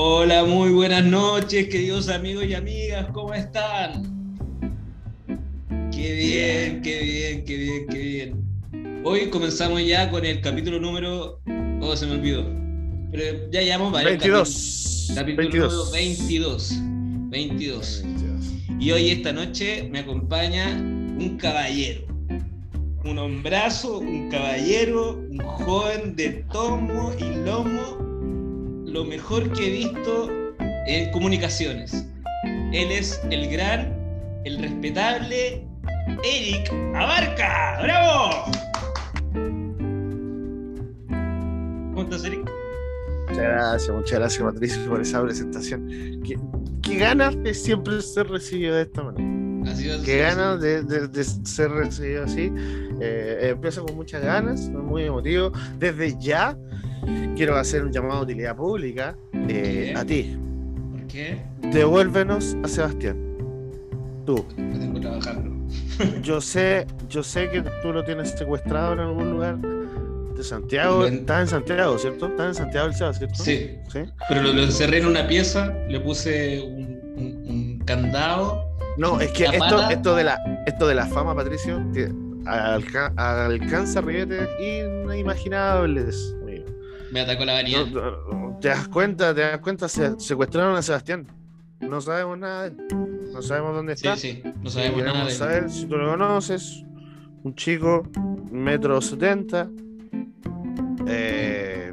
Hola, muy buenas noches, queridos amigos y amigas, ¿cómo están? Qué bien, qué bien, qué bien, qué bien. Hoy comenzamos ya con el capítulo número. Oh, se me olvidó. Pero ya llevamos varios 22. Capítulo 22. número 22. 22. Y hoy, esta noche, me acompaña un caballero. Un hombrazo, un caballero, un joven de tomo y lomo. Lo mejor que he visto en comunicaciones. Él es el gran, el respetable Eric Abarca. ¡Bravo! ¿Cómo estás, Eric? Muchas gracias, muchas gracias, Patricio, por esa presentación. Qué, qué ganas de siempre ser recibido de esta manera. Así Qué ganas de, de- de ser recibido así. Eh, empiezo con muchas ganas, muy emotivo. Desde ya quiero hacer un llamado de utilidad pública eh, a ti. ¿Por qué? Devuélvenos a Sebastián. Tú. No tengo trabajando. Yo sé, yo sé que tú lo tienes secuestrado en algún lugar de Santiago. Ven. Estás en Santiago, ¿cierto? Estás en Santiago del Seba, ¿cierto? Sí, ¿Sí? pero lo, lo encerré en una pieza, le puse un, un- un candado. No, es que esto, esto, de la, esto de la fama, Patricio, que alca- alcanza ribetes inimaginables. Me atacó la vanidad. No, no, ¿Te das cuenta? ¿Te das cuenta? Se, secuestraron a Sebastián. No sabemos nada de él. No sabemos dónde Sí, está. sí, no sabemos nada de él. saber si tú lo conoces. Un chico, metro setenta. Eh,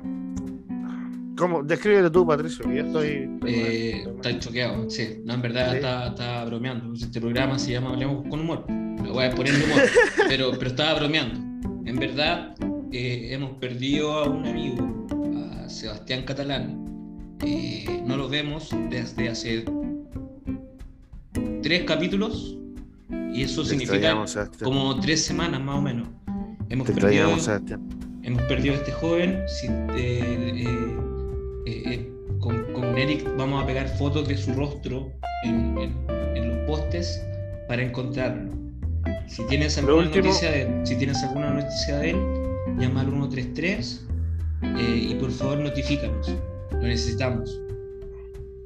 ¿Cómo? Descríbete tú, Patricio, que yo estoy. Eh, está choqueado, sí. No, en verdad Sí. está, está bromeando. Este programa se llama Hablemos con Humor. Lo voy a poner de humor, pero, pero estaba bromeando. En verdad, hemos perdido a un amigo, a Sebastián Catalán. Eh, no lo vemos desde hace tres capítulos y eso Te significa como tres semanas más o menos. Hemos Te perdido, hemos perdido a este joven. Si, eh, eh, con, con Eric vamos a pegar fotos de su rostro en, en- en los postes para encontrarlo. Si tienes alguna último- noticia de él, si tienes alguna noticia de él, llama al 133 eh, y por favor notifícanos. Lo necesitamos.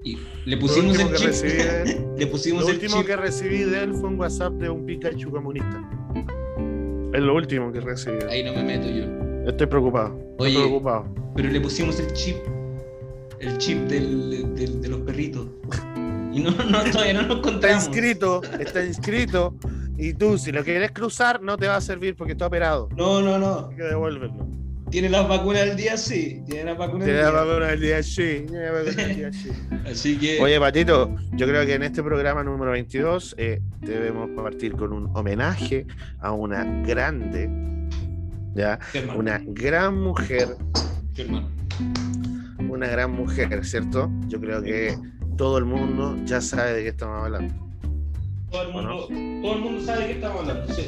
Y le pusimos el chip. recibí le pusimos lo el último chip. que recibí de él fue un WhatsApp de un Pikachu comunista. Es lo último que recibí. Ahí no me meto yo. Estoy preocupado. Oye, Estoy preocupado. pero le pusimos el chip, el chip del, del- de los perritos. Y no, no, todavía no nos Está encontramos. inscrito, está inscrito. Y tú, si lo quieres cruzar, no te va a servir porque está operado. No, no, no. Hay que devolverlo. Tiene las vacunas al día, sí. Tiene las vacunas día. vacuna del día sí. te la vacuna del día sí. Así que. Oye, Patito, yo creo que en este programa número 22 eh, debemos partir con un homenaje a una grande, ¿ya? Una gran mujer ¿Qué hermano? una gran mujer, ¿cierto? Yo creo que todo el mundo ya sabe de qué estamos hablando. Todo el mundo, todo el mundo sabe de qué estamos hablando. Sí.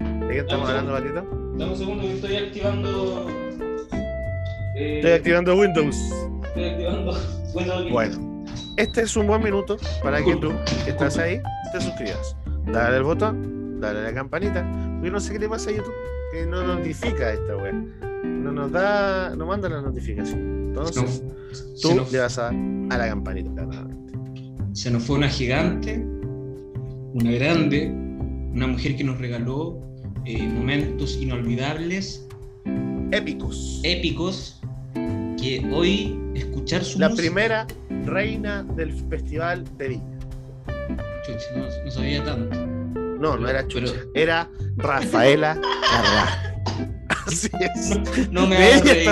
¿De qué estamos hablando, Patito? Dame un segundo que estoy activando. eh, Estoy activando Windows. estoy activando. Windows Bueno, este es un buen minuto para que tú, que estás ahí, te suscribas. Dale al botón, dale a la campanita, porque no sé qué le pasa a YouTube, que no notifica esta wea. No nos da, no manda la notificación. Entonces, tú nos, le vas a dar a la campanita. se nos fue una gigante, una grande, una mujer que nos regaló eh, momentos inolvidables, Épicos. épicos, que hoy escuchar su La música. primera reina del Festival de Viña. Chucha, no, no sabía tanto. No, no era Pero- Chucha, era Rafaela. Así es. No me hagas reír.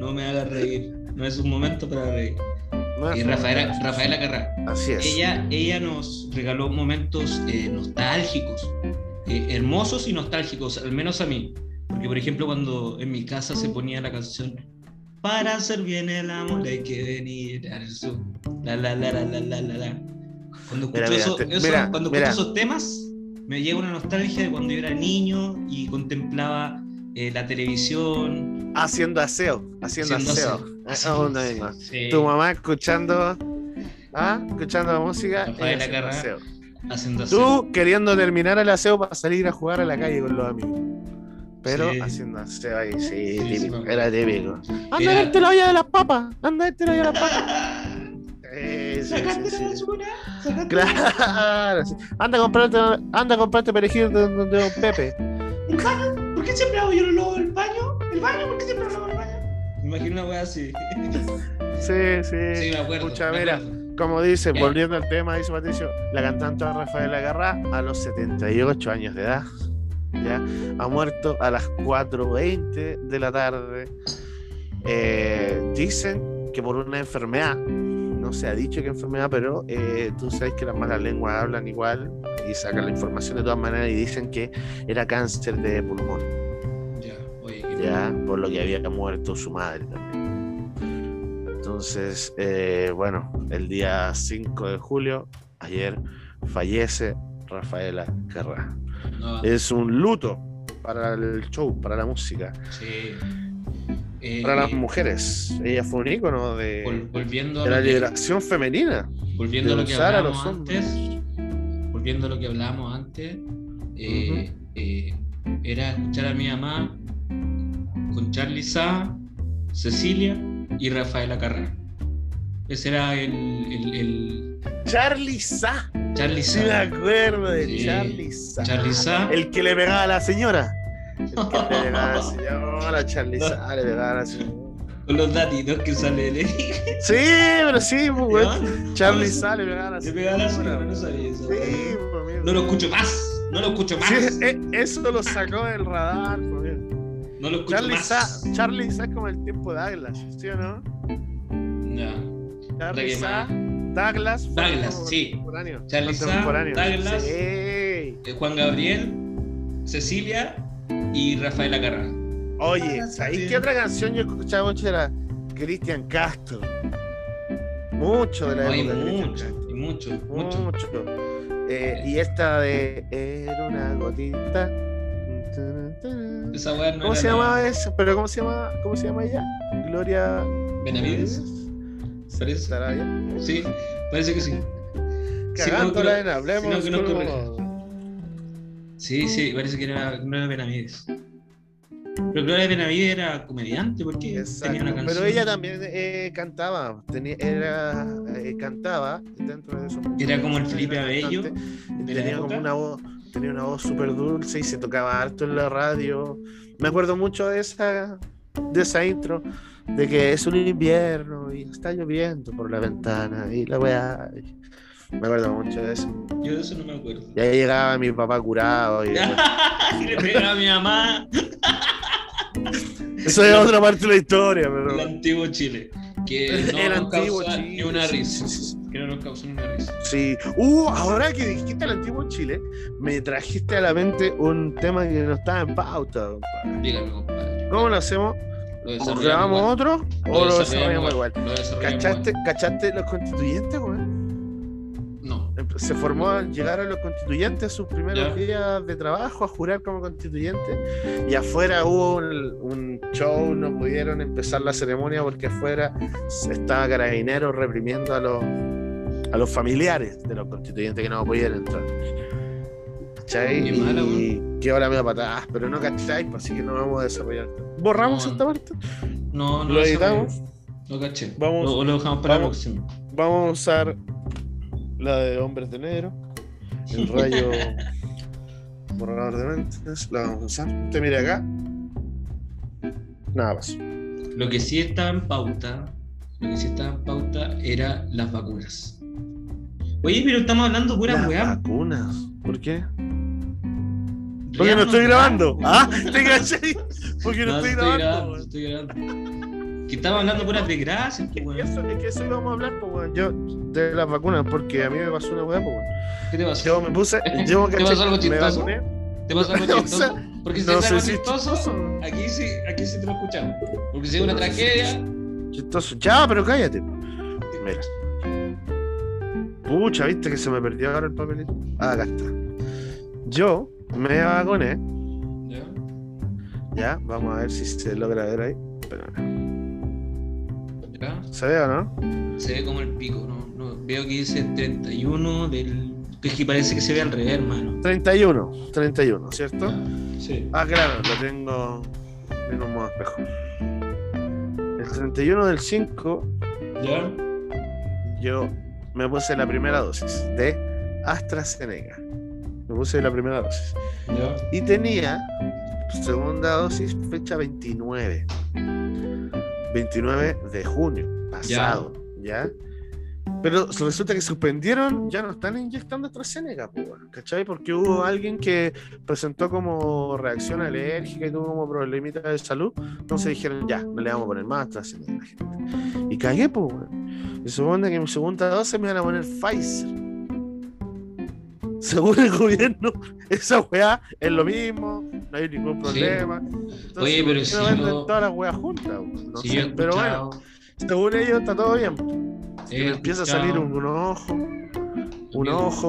No me hagas reír. No es un momento para reír. No Y Rafaela, Rafaela Carrá. Así es. Ella, ella nos regaló momentos eh, nostálgicos, eh, hermosos y nostálgicos, al menos a mí. Porque, por ejemplo, cuando en mi casa se ponía la canción Para hacer bien el amor hay que venir al sur. La, la, la, la, la, la, la, la. Cuando escucho, Mira, eso- eso- mira, cuando escucho esos temas, me llega una nostalgia de cuando yo era niño y contemplaba eh, la televisión. Haciendo aseo. Haciendo, Haciendo aseo. aseo. Ah. Sí, Tu mamá escuchando. ¿Ah? Escuchando la música. Rafaela ella haciendo aseo. haciendo aseo. Tú queriendo terminar el aseo para salir a jugar a la calle con los amigos. pero Sí. haciendo aseo ahí, sí, típico, era típico. Anda Era- a verte la olla de las papas, anda a verte la olla de las papas. Eh, sí, sí, la sí. la Claro, anda a comprarte, anda a comprarte perejil de, de Don Pepe. ¿El baño? ¿Por qué siempre hago yo lo lavo el baño? ¿El baño? ¿Por qué siempre lo lavo el baño? Me imagino una wea así. Sí, sí. Sí, me acuerdo. Pucha, me mira, acuerdo. como dice, volviendo al tema, dice Patricio, la cantante Rafaela Garra a los 78 años de edad, ya, ha muerto a las 4.20 de la tarde. Eh, dicen que por una enfermedad, no se ha dicho qué enfermedad, pero eh, tú sabes que las malas lenguas hablan igual y sacan la información de todas maneras y dicen que era cáncer de pulmón, Ya, por lo que había muerto su madre también. Entonces, eh, bueno, el día 5 de julio, ayer, fallece Rafaela Carrá. No, Es un luto para el show, para la música, sí. Eh, para las mujeres. Ella fue un ícono de, vol- volviendo de la que- liberación femenina. volviendo a lo que usar a antes, volviendo a lo que hablábamos antes, eh, eh, era escuchar a mi mamá con Charlie Sa, Cecilia y Rafaela Carrera. Ese era el, el, el Charlie Sa. Charlie Sí Sa. me acuerdo de Sí. Charlie Sa. Charlie Sa. El que le pegaba a la señora. El que le pegaba a la señora, Charlie Sa le pegaba a la señora. Con los datitos que sale de Sí, pero sí, pues. Charlie ¿No? Sa le pegaba a la Se pegaba a la señora, señora. no sabía eso. Sí, pues. No lo escucho más, no lo escucho más. Sí, eh, eso lo sacó del radar, pues, amigo. No lo escucho Charlie más. Sa, Charlie Sa es como el tiempo de Douglas, ¿sí o no? No. Charlie Sa, más. Douglas. Douglas, sí. contemporáneo, Charlie Sa, contemporáneo. Douglas. Sí. Eh, Juan Gabriel, Cecilia y Rafaela Carrera. Oye, Ah, ¿sabéis qué otra canción yo escuchaba mucho? Era Cristian Castro. Mucho de la Hay época mucho, hay mucho, mucho. Mucho. Eh, y esta de Era una gotita. Esa weá no ¿Cómo se llamaba nada. eso? ¿Pero cómo se llama, cómo se llama ella? Gloria Benavides. ¿Sí, Parece. Sí, parece que sí. Cagándola en Hablemos. si no, que nos como- Sí, sí, parece que era Gloria Benavides. Pero Gloria Benavides era comediante porque Exacto, tenía una canción. Pero ella también eh, cantaba, tenía, era, eh, cantaba dentro de eso. Era como el Felipe Abello la tenía como una voz, tenía una voz súper dulce y se tocaba harto en la radio. Me acuerdo mucho de esa, de esa intro, de que es un invierno y está lloviendo por la ventana y la weá. Me acuerdo mucho de eso. Yo de eso no me acuerdo. Y ahí llegaba mi papá curado y Y le pegaba a mi mamá eso es otra parte de la historia, el pero antiguo Chile. Que no el nos antiguo causa Chile. ni una risa. sí. Que no nos causó ni una risa. Sí. Uh, ahora que dijiste el antiguo Chile, me trajiste a la mente un tema que no estaba en pauta. compadre. Dígame, compadre. ¿Cómo lo hacemos? Lo ¿O desarrollamos grabamos igual. otro o lo desarrollamos igual? Lo desarrollamos ¿Cachaste, igual. ¿Cachaste los constituyentes, weón? No. Se formó, llegaron los constituyentes a sus primeros días de trabajo a jurar como constituyentes y afuera hubo un, un show, no pudieron empezar la ceremonia porque afuera estaba Carabineros reprimiendo a los, a los familiares de los constituyentes que no podían entrar. ¿Cachai? Qué mala, y qué hora me da patadas, pero no cachai, pues, así que no vamos a desarrollar. ¿Borramos No. esta parte? No, no ¿Lo editamos? Lo caché. Vamos- o lo dejamos para vamos. la próxima. Vamos a usar la de Hombres de Negro, el rayo borrador de mentes, la vamos a usar. Usted mire acá. Nada más. Lo que sí estaba en pauta, lo que sí estaba en pauta era las vacunas. Oye, pero estamos hablando pura weá. vacunas. ¿Por qué? Porque no estoy grabando. Ah, ¿te cachai? Porque no, No, estoy grabando. estoy grabando. Que estamos hablando puras desgracias, pues, que weón. eso, es que eso íbamos a hablar, pues, weón. Yo, de las vacunas, porque a mí me pasó una weá, pues, weón. ¿Qué te pasó? Yo me puse, yo, ¿Te pasó algo chistoso? ¿Te pasó algo chistoso? Porque si no es algo chistoso, aquí sí, aquí sí te lo escuchamos. Porque si es una No tragedia, Chistoso. Ya, pero cállate. Mira. Pucha, viste que se me perdió ahora el papelito. Ah, acá está. Yo me vacuné. ¿ya? Ya, vamos a ver si se logra ver ahí. Espera, ¿Se ve o no? Se ve como el pico, ¿no? no veo que dice 31 del. Es que parece que se ve al revés, hermano. 31, 31, ¿cierto? Ya. Sí. Ah, claro, lo tengo en un modo espejo. El 31 del 5, ¿Ya? yo me puse la primera dosis de AstraZeneca. Me puse la primera dosis. ¿Ya? Y tenía segunda dosis fecha 29. 29 de junio pasado, ¿ya? Pero resulta que suspendieron, ya no están inyectando AstraZeneca, ¿cachai? Porque hubo alguien que presentó como reacción alérgica y tuvo como problemitas de salud. Entonces dijeron, ya, no le vamos a poner más AstraZeneca a la gente. Y cagué, pues, weón. Y supone que en mi segunda dosis me van a poner Pfizer. Según el gobierno, esa weá es lo mismo, no hay ningún problema. Entonces, Oye, pero ¿por qué si yo- todas las weas juntas, weón? No Si sé, yo he pero bueno, según ellos está todo bien. Si empieza a salir un, un ojo, un ojo,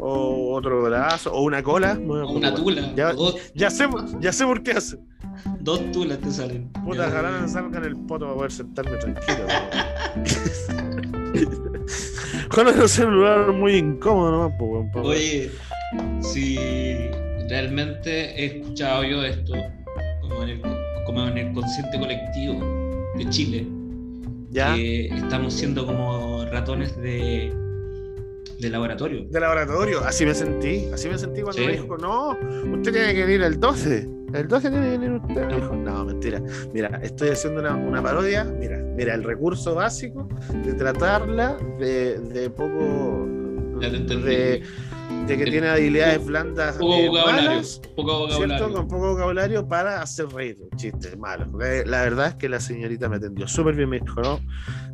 o otro brazo, o una cola. O una tula. Ya, ya sé, ya sé por qué hace. Dos tulas te salen. Puta, ojalá me salgan el poto para poder sentarme tranquilo. Ojalá no sea un lugar muy incómodo nomás, pues, Oye, si realmente he escuchado yo esto, como en el, como en el consciente colectivo de Chile, ¿Ya? que estamos siendo como ratones de, de laboratorio. De laboratorio, así me sentí, así me sentí cuando Sí. me dijo, no, usted tiene que venir el 12, el 12 tiene que venir usted, me dijo, no, mentira, mira, estoy haciendo una, una parodia, mira, mira, el recurso básico de tratarla de, de poco, Ya te entendí. de, de que De- tiene habilidades blandas Poco eh, vocabulario. malas, Poco ¿cierto? vocabulario. Con poco vocabulario para hacer reír, chistes malos. Eh, La verdad es que la señorita me atendió súper bien, me dijo, no,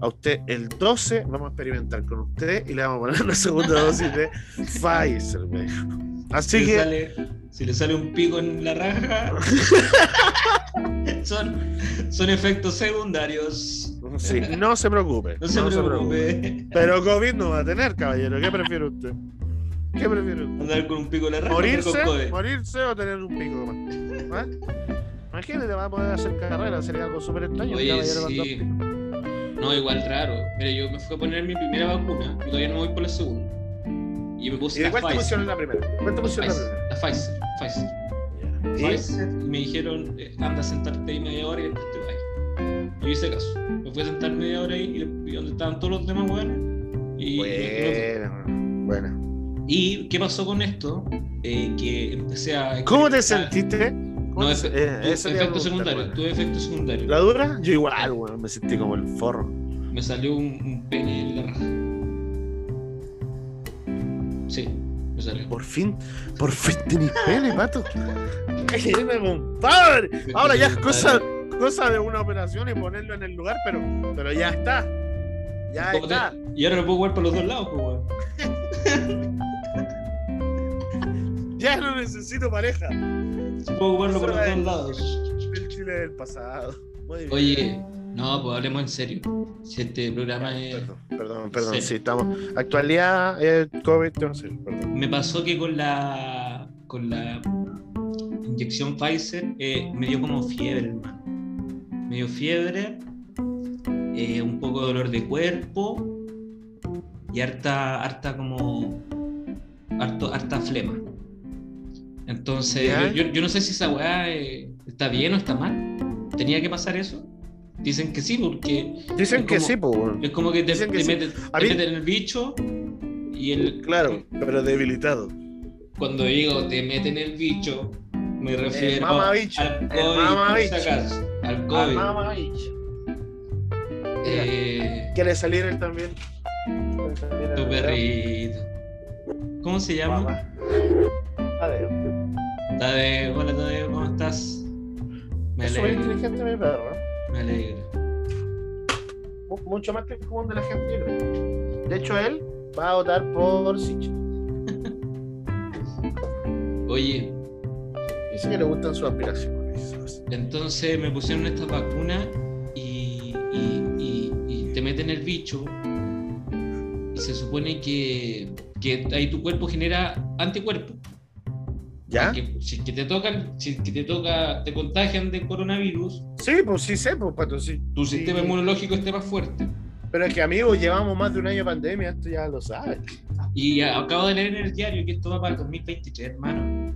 a usted el 12 vamos a experimentar con usted y le vamos a poner una segunda dosis de Pfizer, me dijo. Si Así le, que, sale, si le sale un pico en la raja, son, son efectos secundarios. sí, no se preocupe. No se preocupe. Pero COVID no va a tener, caballero. ¿Qué prefiere usted? ¿Qué prefiere usted? Andar con un pico en la raja. ¿Morirse? COVID. ¿Morirse o tener un pico más? ¿Ah? Imagínate, va a poder hacer carrera, sería algo súper extraño. Oye, sí. No, igual raro. Mira, yo me fui a poner mi primera vacuna y todavía no voy por la segunda. Y me puse ¿Y la cuál te Pfizer. pusieron la primera? ¿Cuál te pusieron la Pfizer, primera? la Pfizer. Pfizer. Pfizer. Y me dijeron, eh, anda a sentarte ahí media hora y después te vas. Yo hice caso. Me fui a sentar media hora ahí y, donde estaban todos los demás weones. Y. Bueno, bueno. ¿Y qué pasó con esto? Eh, que empecé a. ¿Cómo te sentiste? ¿Cómo No, efe- eh, efecto secundario. Tuve efecto secundario. ¿La dura? Yo igual, weón, me sentí como el forro. Me salió un, un pene en la raja. Sí, me salió. Por fin, por fin tenés pene, pato. Mira, compadre. Ahora ya es cosa, cosa de una operación y ponerlo en el lugar, pero, pero ya está. Ya ¿Cómo te- está. Y ahora lo puedo jugar por los dos lados, pues, weón. Ya no necesito pareja. Puedo jugarlo por los Eso dos es- lados. El Chile del pasado. Muy bien. Oye, no, pues hablemos en serio. Si este programa es. Perdón, perdón, perdón. Sí, estamos. Actualidad, eh, COVID, no sé, perdón. Me pasó que con la. con la inyección Pfizer eh, me dio como fiebre, hermano. Me dio fiebre, eh, un poco de dolor de cuerpo y harta, harta como. harto, harta flema. Entonces, yo, yo- yo no sé si esa weá eh, está bien o está mal. ¿Tenía que pasar eso? Dicen que sí, porque Dicen que sí, weón. es como que te, que te sí. meten, A te mí- meten el bicho y el. Claro, pero debilitado. Cuando digo te meten el bicho, me refiero al el COVID, mamabicho. por si acaso, al COVID. mamá, bicho. Eh, ¿Quiere salir él también? ¿Quiere salir tu perrito. ¿Cómo se llama? Ver. Tadeo, hola Tadeo, ¿cómo estás? Me Es alegro, inteligente mi perro. ¿eh? me alegro. Mu- Mucho más que el común de la gente. De hecho, él va a votar por Sitch. Oye, Dice que le gustan sus aspiraciones. entonces me pusieron estas vacunas y, y- y- y te meten el bicho y se supone que, que ahí tu cuerpo genera anticuerpos. ¿Ya? Que, si es que te tocan, si que te toca, te contagian de coronavirus, Sí, pues sí sé, pues pato, sí. tu Sí. sistema inmunológico esté más fuerte. Pero es que, amigos, llevamos más de un año de pandemia, esto ya lo sabes. Y acabo de leer en el diario que esto va para el 2023, hermano.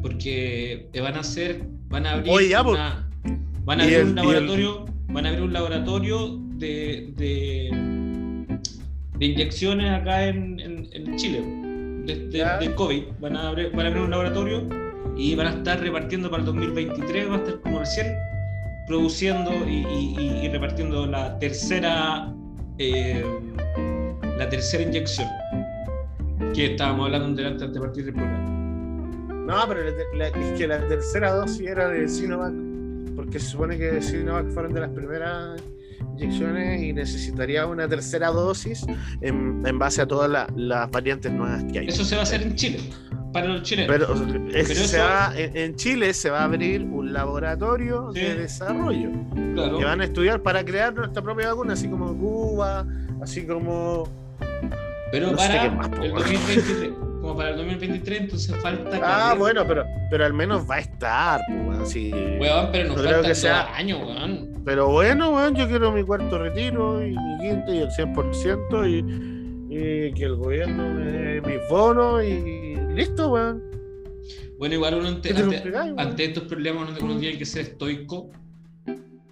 porque van a hacer, van a abrir Oye, ya, pues. una- van a abrir el- un el- laboratorio, van a abrir un laboratorio de, de, de inyecciones acá en, en- en Chile, de, COVID. Van a, abrir, van a abrir un laboratorio y van a estar repartiendo para el 2023, va a estar como recién produciendo y, y- repartiendo la tercera eh, la tercera inyección que estábamos hablando delante antes de partir del programa. No, pero la- la- es que la tercera dosis era de Sinovac, porque se supone que Sinovac fueron de las primeras inyecciones y necesitaría una tercera dosis en, en base a todas la- las variantes nuevas que hay. Eso se va a hacer en Chile, para los chilenos. Pero, es- Pero se eso- va- en, en Chile se va a abrir un laboratorio Sí. de desarrollo claro. que van a estudiar para crear nuestra propia vacuna, así como Cuba, así como Pero no para más, el weón. 2023, como para el 2023, entonces falta. Ah, bueno, pero, pero al menos va a estar, pues, weón, sí. Weón, pero nos No creo faltan que sea- años, weón. Pero bueno, weón, yo quiero mi cuarto retiro y mi quinto y el 100% y, y que el gobierno me dé mis bonos y listo, weón. Bueno, igual uno ante, ¿Qué te lo ante- ante estos problemas uno, tiene que ser estoico.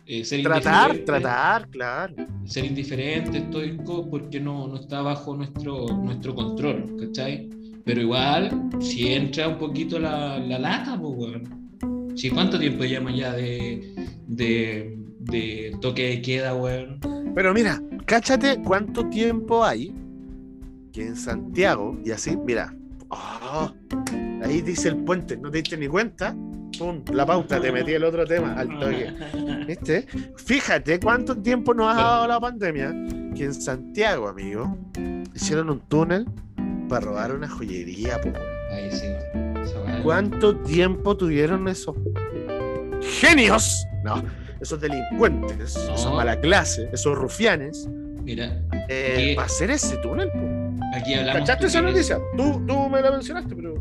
eh, ser Tratar, tratar, claro. ser indiferente, estoico, porque no, no está bajo nuestro, nuestro control, ¿cachai? Pero igual, si entra un poquito la, la lata, pues, weón. Si cuánto tiempo llama ya de, de, de toque de queda, weón. Pero mira, cáchate cuánto tiempo hay que en Santiago, y así, mira, oh, ahí dice el puente, no te diste ni cuenta, pum, la pauta, te metí el otro tema al toque. ¿Viste? Fíjate cuánto tiempo nos ha dado la pandemia que en Santiago, amigo, hicieron un túnel para robar una joyería. po. Ahí sí, ¿Cuánto tiempo tuvieron esos genios? No, esos delincuentes, No. esos mala clase, esos rufianes, Mira, eh, ¿Qué? para hacer ese túnel. po. aquí hablamos. ¿Cachaste esa noticia? Tú, tú me la mencionaste, pero.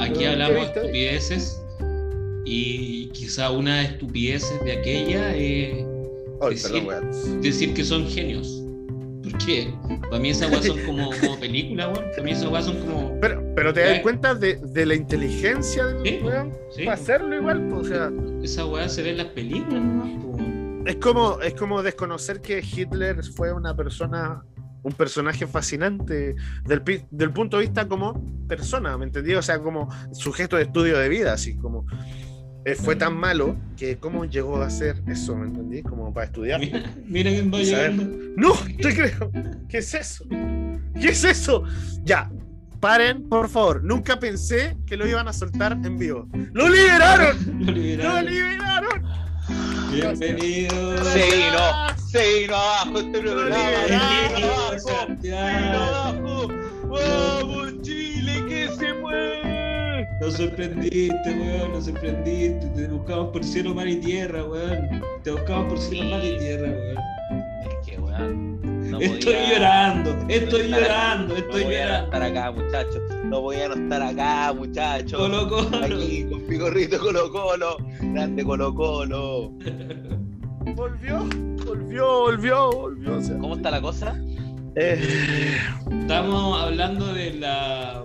Aquí ¿Qué hablamos de estupideces y quizá una de estupideces de aquella es Ay, Sí, perdón, decir que son genios. ¿Por qué? Para mí esas weas son como, como películas, weón. Para mí esas weas son como. Pero, pero te das cuenta de, de la inteligencia del Sí, weón sí. para hacerlo igual, o sea. Esa weá se ve en las películas. Es como, es como desconocer que Hitler fue una persona, un personaje fascinante del, del punto de vista como persona, ¿me entendí? O sea, como sujeto de estudio de vida, así como eh, fue tan malo que cómo llegó a ser eso, ¿me entendí? Como para estudiar. Mira, mira quién va Y saber- llegando. No, te creo. ¿Qué es eso? ¿Qué es eso? Ya. Paren, por favor. Nunca pensé que lo iban a soltar en vivo. ¡Lo liberaron! Lo ¡Lo liberaron. liberaron! Bienvenido. Se vino, se vino abajo este programa. Vamos, Chile, que se mueve. Nos sorprendiste, weón, nos sorprendiste. Te buscamos por cielo, mar y tierra, weón. Te buscamos por cielo, mar y tierra, weón. Es que, weón. no estoy podía- llorando, estoy estar acá. llorando, estoy no voy a no llorando. estar acá, muchachos. No voy a no estar acá, muchachos. Colo Colo. Aquí con Pigorrito Colo Colo. Grande Colo Colo. Volvió, volvió, volvió, volvió. o sea, ¿Cómo está la cosa? eh, Estamos hablando de la.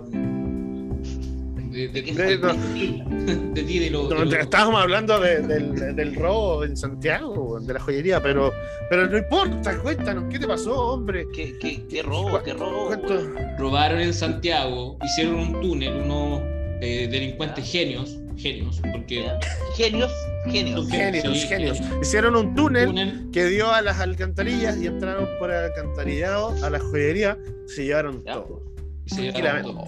De, de, ¿Qué De- soy? no. de ti, de lo. no, de lo- estábamos hablando de- del, del robo en Santiago, de la joyería, pero, pero no importa, cuéntanos, ¿qué te pasó, hombre? ¿Qué, qué, qué robo? ¿Qué robo? ¿Cuánto? robaron en Santiago, hicieron un túnel, unos eh, delincuentes genios, genios, porque. Genios, genios. Genios, Sí, genios. Hicieron un túnel túnel que dio a las alcantarillas y entraron por el alcantarillado a la joyería, se llevaron Ya. todo. y se llevaron todo.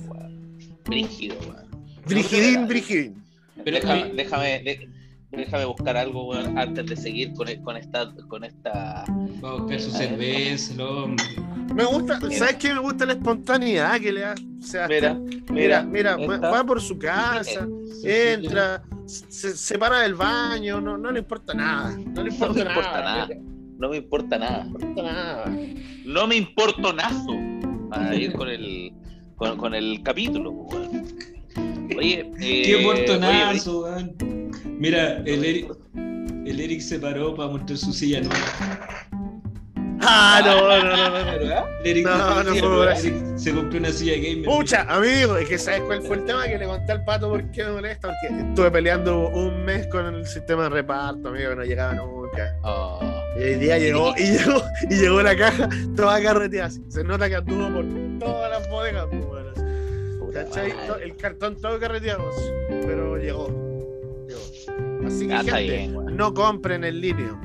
Brígido, weón. Brigidín, brigidín. Pero déjame, déjame, déjame buscar algo weón, antes de seguir con, con esta con esta va a buscar su cerveza, el hombre. Me gusta, ¿sabes qué? Me gusta la espontaneidad que le da. O sea, mira mira, mira esta- va por su casa, entra, se, se para del baño, no, no le importa nada. No le no importa, me importa nada. nada no me importa nada No le importa nada. no me importa nazo a ir con el con, con el capítulo weón. Oye eh, Qué oye, portonazo, weón. Mira, el Eric, el Eric se paró para mostrar su silla nueva. Ah, no, no, no, no. no. No, no se compró una silla gamer. Pucha, amigo, es que ¿sabes cuál fue el tema que le conté al pato? ¿Por qué me molesta? Porque estuve peleando un mes con el sistema de reparto, amigo, que no llegaba nunca. Oh. Y hoy día llegó, y llegó, y llegó la caja toda carreteada. Se nota que anduvo por todas las bodegas, ¿Cachai? El cartón todo carreteado, así. pero llegó. llegó. Así que, gente, bien, no compren el líneo.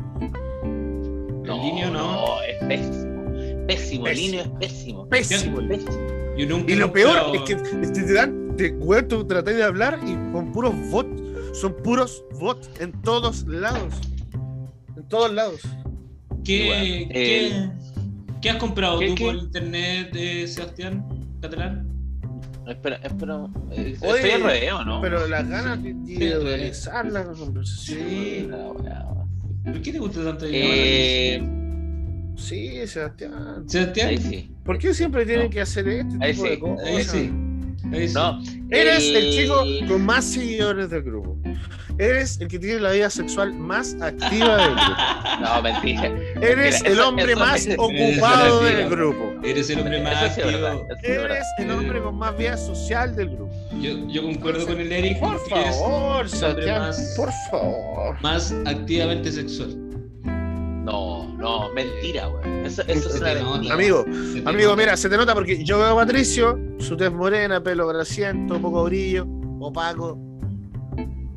El niño no. es pésimo. Pésimo, el niño es pésimo. Pésimo. el Pésimo. Yo nunca Y lo peor es que este, te dan, te, weón, tú de hablar y con puros bots. Son puros bots en todos lados. En todos lados. ¿Qué, Bueno, qué, has comprado ¿Qué, tú qué? por internet, eh, Sebastián Catalán? Espera, espera. eh, Oye, al revés, ¿o no? Pero las ganas de, de Sí, organizar la conversación. Sí. Weá. ¿Por qué te gusta tanto Eh, Sí, Sebastián. Sebastián? ahí sí. ¿Por qué siempre tienen No. que hacer este Ahí tipo sí, de cosas? Ahí sí. No. Eres el... el- chico con más seguidores del grupo. Eres el que tiene la vida sexual más activa del grupo. No, mentira. Eres Mentira, el hombre eso- más eso- ocupado mentira. del grupo. Eres el hombre más sí activo. Eres el hombre con más vida social del grupo. Yo, yo concuerdo con el Eric. Por favor, más- por favor. Más activamente sexual. No, no, mentira, weón. Eso, eso es Se una te nota. mentira. Amigo, amigo, mira, se te nota porque yo veo a Patricio, su tez morena, pelo grasiento, poco brillo, opaco.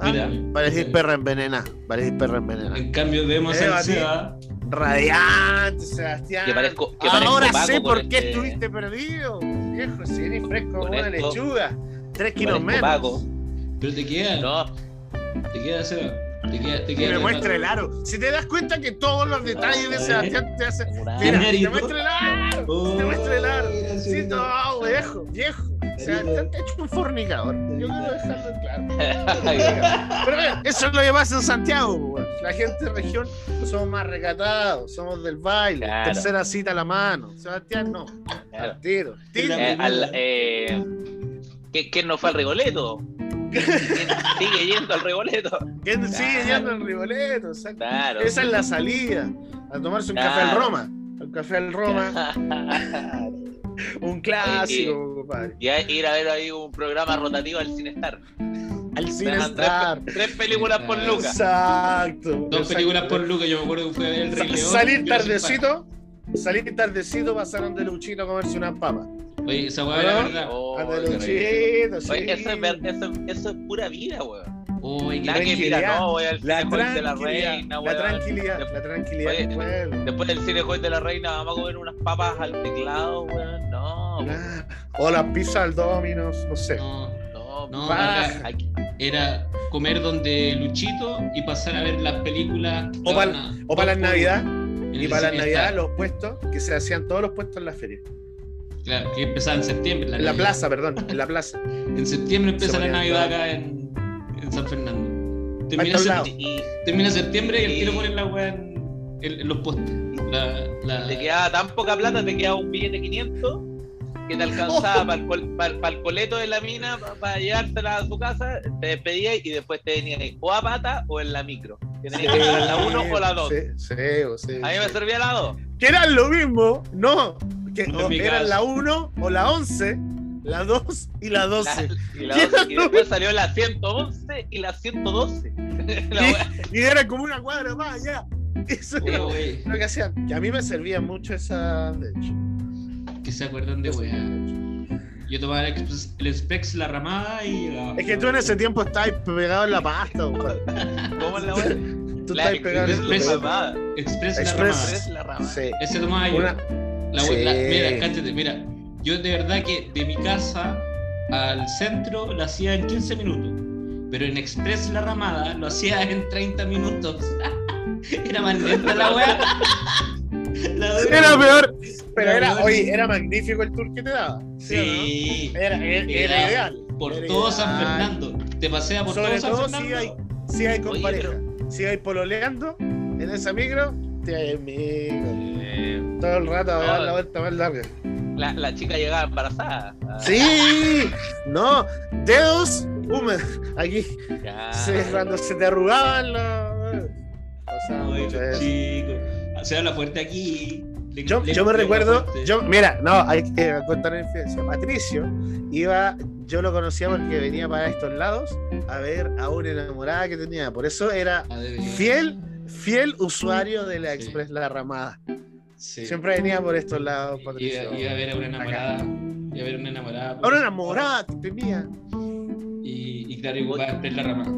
Ah, Mira. Parecís perra envenenada, parecís perra envenenada. En cambio, vemos Eh, a. Seba. Radiante, Sebastián. Que parezco- que parezco Ahora sé por qué este- estuviste perdido. Viejo, si eres fresco como Con una lechuga. Tres kilos menos. Paco. Pero te queda. No, Te queda, Seba. Te queda, te me muestra el aro. Si te das cuenta que todos los detalles de Ah, Sebastián te hacen. Mira, te muestra el aro. Oh, Te muestra el aro. mira, Sí, no, viejo, viejo. Sebastián te ha hecho un fornicador. Yo quiero dejarlo en claro. Pero mira, eso es lo que pasa en Santiago, weón. La gente de región somos más recatados, somos del baile, Claro. tercera cita a la mano. Sebastián no, Claro. al tiro. tiro. Eh, al- eh, ¿qué- ¿Quién no fue al Regoleto? ¿Quién sigue yendo al Regoleto? ¿Quién sigue yendo al Riboleto? Exacto. Claro. Esa es la salida. A tomarse un café al Claro. Roma. Un café al Roma, un clásico, compadre. y a- ir a ver ahí un programa rotativo al Cinestar. Al cine Tres-. Tres películas por Lucas. Exacto. Dos exacto. películas por Lucas, yo me acuerdo que fue a ver el Rey Sa- León. Salir tardecito, salir tardecito, pasaron de Luchito a comerse unas papas. Oye, esa weá era verdad. Oh, sí. Oye, eso, es ver- eso, eso es pura vida, weón. Uy, mira, tranquilidad. no, voy al La cine Joy de la tranquilidad, reina, la tranquilidad, la tranquilidad Oye, del. Después del cine Joy de la reina, vamos a comer unas papas al teclado, weón. No. O las pizzas al Dominos, no sé. No, no, no, era comer donde Luchito y pasar a ver las películas. O para dos por Navidad, y el para las cine Navidad los puestos, que se hacían todos los puestos en la feria. Claro, que empezaba en septiembre. En la Navidad. plaza, perdón, en la plaza. En septiembre empieza Se la Navidad acá en, en San Fernando. Termina, está al sept- lado. y termina septiembre y el tiro ponen la weá en, en- en los postes. La, la... te quedaba tan poca plata, te quedaba un billete de 500 que te alcanzaba para, el, col- para- para el coleto de la mina, pa- para, llevártela a tu casa, te despedías y después te venías ahí, o a pata o en la micro. Que tenías que pagar la 1 o la 2. Sí, sí, sí. A mí me sí. servía la 2. Que eran lo mismo, no. Que En o mi eran la 1 o la 11, la 2 y la 12. y, la 12, y después salió la 111 y la 112. La wea- Y era como una cuadra más allá. Eso era lo que hacían. Que a mí me servían mucho esa. De hecho. que se acuerdan de weá. Yo tomaba el, Express- el Spex, la ramada y llegaba. Es que tú en ese tiempo estabas pegado en la pasta, compadre. ¿Cómo es la wea? Tú La estabas pegado en la ramada. Express, la Express. la ramada. Sí. Ese tomaba yo. Una, La, Sí. la- mira, cállate, mira. Yo de verdad que de mi casa al centro lo hacía en 15 minutos. Pero en Express La Ramada lo hacía en 30 minutos. Era más lenta la weá. Era peor. Pero era, verdad. oye, era magnífico el tour que te daba. ¿sí o no? Sí. Era, era, era ideal. Por Era todo San ideal. Fernando. Te pasea por Sobre todo San todo Fernando. si hay, si hay con Oye, pareja. Si hay pololeando en esa micro, te hay amigo. Eh, Todo el rato a dar No. la vuelta más larga. La, la chica llegaba embarazada. Sí, no, dedos húmedos. Aquí, ya. sí, cuando se te arrugaban los. Pasaba Ay, mucho los eso. chicos. Se habla fuerte aquí. le- Yo, le- yo me recuerdo, yo, mira, no, hay que contar la infidencia. Patricio iba, yo lo conocía porque venía para estos lados a ver a una enamorada que tenía. Por eso era Ah, fiel, fiel usuario de la. Express La Ramada. Sí. Siempre venía por estos lados, Iba, Patricio. iba a ver a una enamorada. Iba a ver a una enamorada. A una enamorada que tenía. Y, y claro, ocupaba Express la rama.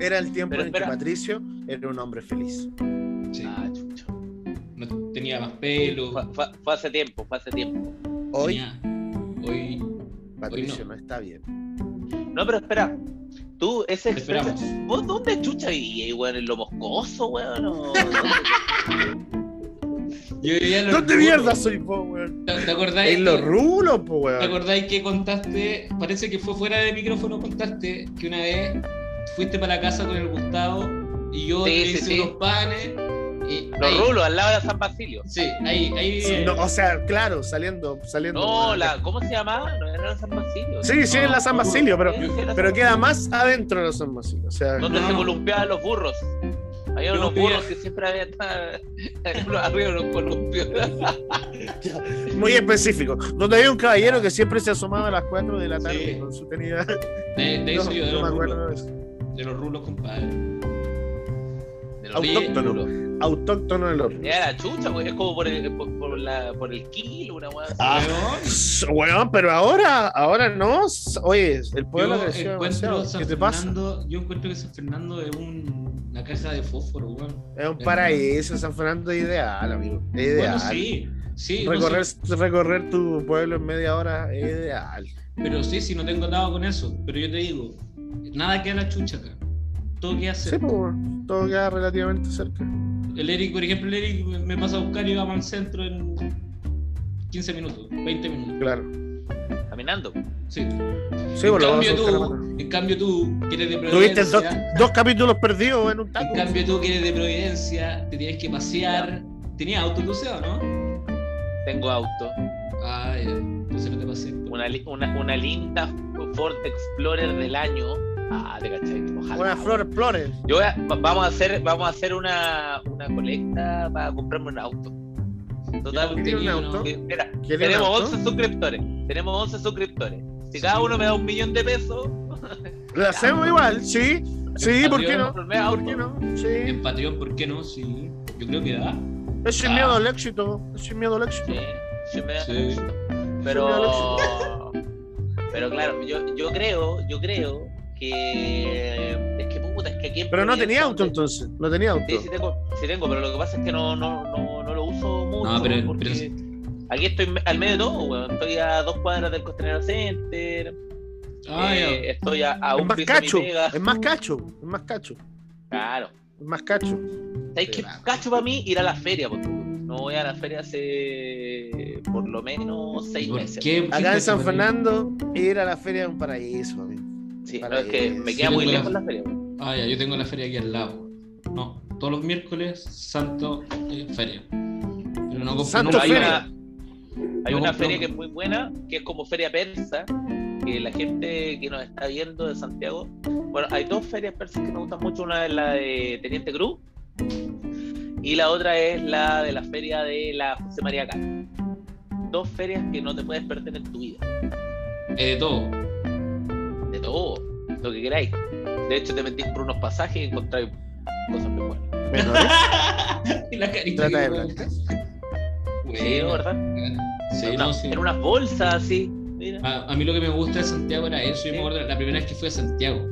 Era el tiempo Pero en que espera. Patricio era un hombre feliz. Sí. Ah, chucha. No tenía más pelo. Fue, fue- fue hace tiempo, fue hace tiempo. Hoy, tenía- hoy Patricio no. no. está bien. No, pero espera. Tú, ese esperamos. ¿Vos dónde chucha y weón? ¿En lo moscoso, weón? ¿O- Yo vivía en los ¿Dónde rulos. mierda soy vos, weón? ¿Te, te acordáis? En los que- rulos, po, ¿Te weón. acordáis que contaste? Parece que fue fuera de micrófono. Contaste que una vez fuiste para la casa con el Gustavo y yo Sí, te hice sí. unos panes. Y Los ahí- rulos, al lado de San Basilio. Sí, ahí. ahí Sí, no, o sea, claro, saliendo, saliendo. No, la, ¿cómo se llamaba? No era San Basilio. Sí, sí, en la San Basilio, pero, pero queda más adentro de la San Basilio. O sea, Donde No. se columpiaban los burros. Había unos burros que siempre había arriba de los columpios. muy específico. Donde hay un caballero que siempre se asomaba a las 4 de la tarde Sí. con su tenida. De, de eso No, yo, de no me los acuerdo rulos. de eso. De los rulos, compadre. De los Autóctono. Autóctono de los rulos. Ya la chucha, güey. Es como por el, por, por la, por el kilo, una weá. así. Ah, Weón, Weón, pero ahora, ahora no. Oye, el pueblo yo creció encuentro demasiado. San ¿Qué te pasa? Yo encuentro que San Fernando es un- una caja de fósforo, weón. Es un paraíso, San Fernando es ideal, amigo. Es ideal. Bueno, sí, sí, no recorrer, sé, recorrer tu pueblo en media hora es ideal. pero sí, sí, no tengo nada con eso. Pero yo te digo, nada queda la chucha acá. Todo queda Sí, cerca. pues, weón, todo queda relativamente cerca. El Eric, por ejemplo, el Eric me- me pasa a buscar y vamos al centro en 15 minutos, 20 minutos. Claro. Caminando. Sí. Sí, en, cambio tú, en cambio tú, que eres de Tuviste dos, Providencia, dos capítulos perdidos en un taco. en cambio tú que eres de Providencia, te tienes que pasear. ¿Tenías auto tú, Seba, no? Tengo auto. Ah, ya. Entonces no te pasé. Una, una, una linda Ford Explorer del año. Ah, te cachai. Ojalá. Buenas flores, flores. Yo voy a- va- vamos a hacer, vamos a hacer una, una colecta para comprarme un auto. Total, Yo ¿Quieres un un tenemos auto? 11 suscriptores. Tenemos 11 suscriptores. Si cada uno me da un millón de pesos, Lo hacemos igual, sí. Sí, ¿por qué no? ¿Por qué no? Sí. En Patreon, ¿por qué no? Sí. Yo creo que da. Es sin Ah. miedo al éxito. Es sin miedo al éxito. Sí, sí me da Sí. Pero, pero claro, yo, yo creo, yo creo que es que puta, es que aquí Pero no tenía auto entonces. No tenía auto. Sí, sí tengo, sí tengo, pero lo que pasa es que no, no, no, mucho. No, pero- porque aquí estoy al medio de todo, weón. Estoy a dos cuadras del Costanera Center. Ah, eh, ya. estoy a, a Es un más piso de mi cacho. pega. Es más cacho. Es más cacho. Claro. Es más cacho. ¿Sabes qué Claro. cacho para mí? Ir a la feria, porque no voy a la feria hace por lo menos seis ¿Por meses. qué? Acá en San Fernando, ir a la feria es un paraíso, amigo. Sí, no, Para es que me Sí, queda muy la- lejos la feria. weón. Ah, ya, yo tengo la feria aquí al lado. No, todos los miércoles, santo, eh, feria. No nunca. hay feria. una, hay No una feria que es muy buena, que es como feria persa, que la gente que nos está viendo de Santiago, bueno, hay dos ferias persas que me gustan mucho, una es la de Teniente Cruz y la otra es la de la feria de la José María Cano. Dos ferias que no te puedes perder en tu vida, Eh, de todo. de todo, lo que queráis. De hecho, te metís por unos pasajes y encontráis cosas muy buenas. Menores. y la carita. Trata de Sí, ¿no, ¿verdad? Sí, En no, una- sí. En unas bolsas así. Mira. A, a mí lo que me gusta de Santiago era eso. Yo me acuerdo la primera vez que fui a Santiago.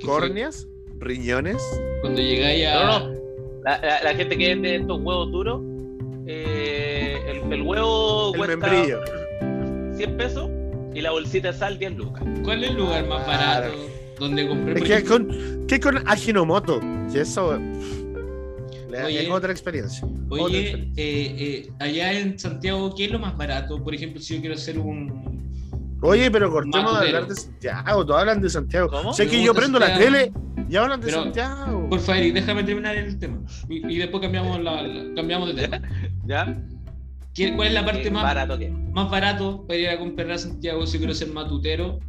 fue Córneas, riñones. Cuando llegáis a. No, no. La, la- la gente que vende estos huevos duros, eh, el, el huevo El cuesta membrillo. 100 pesos y la bolsita de sal 10 lucas. ¿Cuál es el lugar más Claro. barato donde compré? Es que ejemplo, con, que con Ajinomoto. Y eso pff, Oye. es otra experiencia. Otra Oye, experiencia. eh, eh, allá en Santiago, ¿qué es lo más barato? Por ejemplo, si yo quiero hacer un. Oye, pero cortemos de hablar de Santiago. Todos hablan de Santiago. ¿Cómo? Sé que yo prendo la tele y hablan de Pero- Santiago. Por favor, déjame terminar el tema. Y, y después cambiamos, la, la- cambiamos de tema. ¿Ya? ¿Qué- ¿Cuál es la parte Qué más, barato que más barato para ir a comprar a Santiago si quiero ser matutero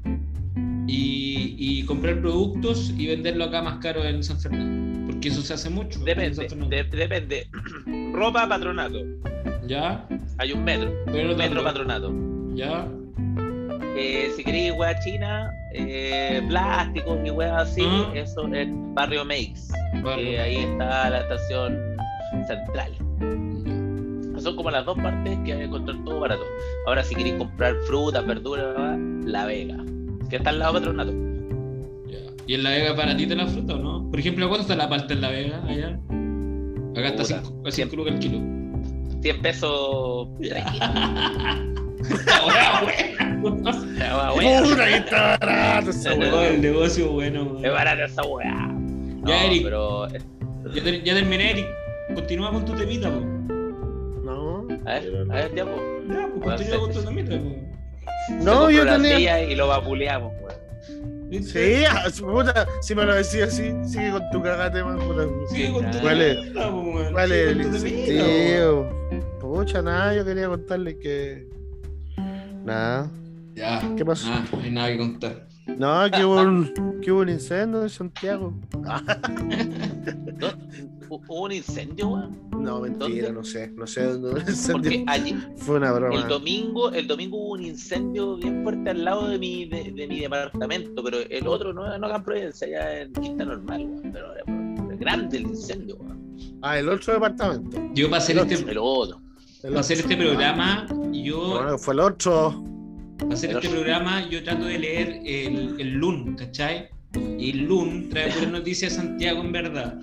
y, y comprar productos y venderlo acá más caro en San Fernando? Porque eso se hace mucho. en Depende, de- depende. Ropa patronato. Ya, Hay un metro. pero Metro patronato. Ya, Eh, si queréis hueá china, eh, plásticos y hueá así, Ah. eso es Barrio Makes. Barrio que ahí está la estación central. Son como las dos partes que hay que encontrar todo barato. Ahora, si queréis comprar frutas, verduras, La Vega, que está al lado patronato. ¿Y en La Vega para ti te la fruta o no? Por ejemplo, ¿cuánto está la palta en La Vega allá? Acá está Puta, 5 a cinco lucas el kilo. 100 pesos. Esta weá buena. Ah, bueno. Puta, que está barato esa weá. el negocio bueno. Es barata esa weá. No, Ya, Eric. pero. eh, Ya, ter- ya terminé, Eric. Continúa con tu temita, po. No, A ver, a ver, ya, pues. Ya, pues continúa con tu temita, po. no yo tenía. y lo vapuleamos. Sí, ah, puta, si me lo decía así, sigue con tu cagate más, puta. Sigue con tu. ¿Cuál Sigue es el? Pucha, nada, yo quería contarle que. Nada. Ya. ¿Qué pasó? Ah, no hay nada que contar. No, que hubo un, que hubo un incendio en Santiago. ¿Hubo un incendio, weón? No, mentira, ¿Dónde? no sé. No sé dónde hubo un incendio. Porque allí, Fue una el broma. domingo, el domingo hubo un incendio bien fuerte al lado de mi, de, de mi departamento, pero el otro no, no acá en Providencia, allá en Quinta Normal, weón. Pero era grande el incendio, weón. Ah, el otro departamento. Yo para hacer El este, El otro. El para hacer este programa, yo No, no, fue el otro. Hacer este programa, yo trato de leer el, el LUN, ¿cachai? Y el LUN trae puras noticias de Santiago en verdad.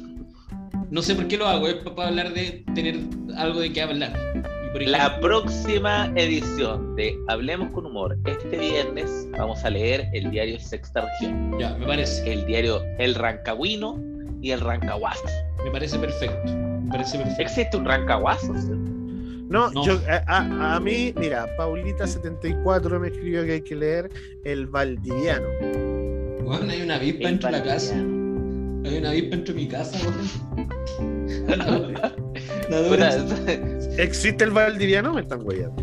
No sé por qué lo hago, es para hablar de tener algo de qué hablar. Por La ejemplo, próxima edición de Hablemos con Humor, este viernes, vamos a leer el diario Sexta Región, Ya, me parece. el diario El Rancagüino y el Rancaguazo. Me parece perfecto. Me parece perfecto. ¿Existe un Rancaguazo? No, No. yo a, a- mí, mira, Paulita74 me escribió que hay que leer el Valdiviano. Weón, hay una avispa de la casa. Hay una avispa dentro de mi casa, dura- ¿Existe el Valdiviano? Me están guayando.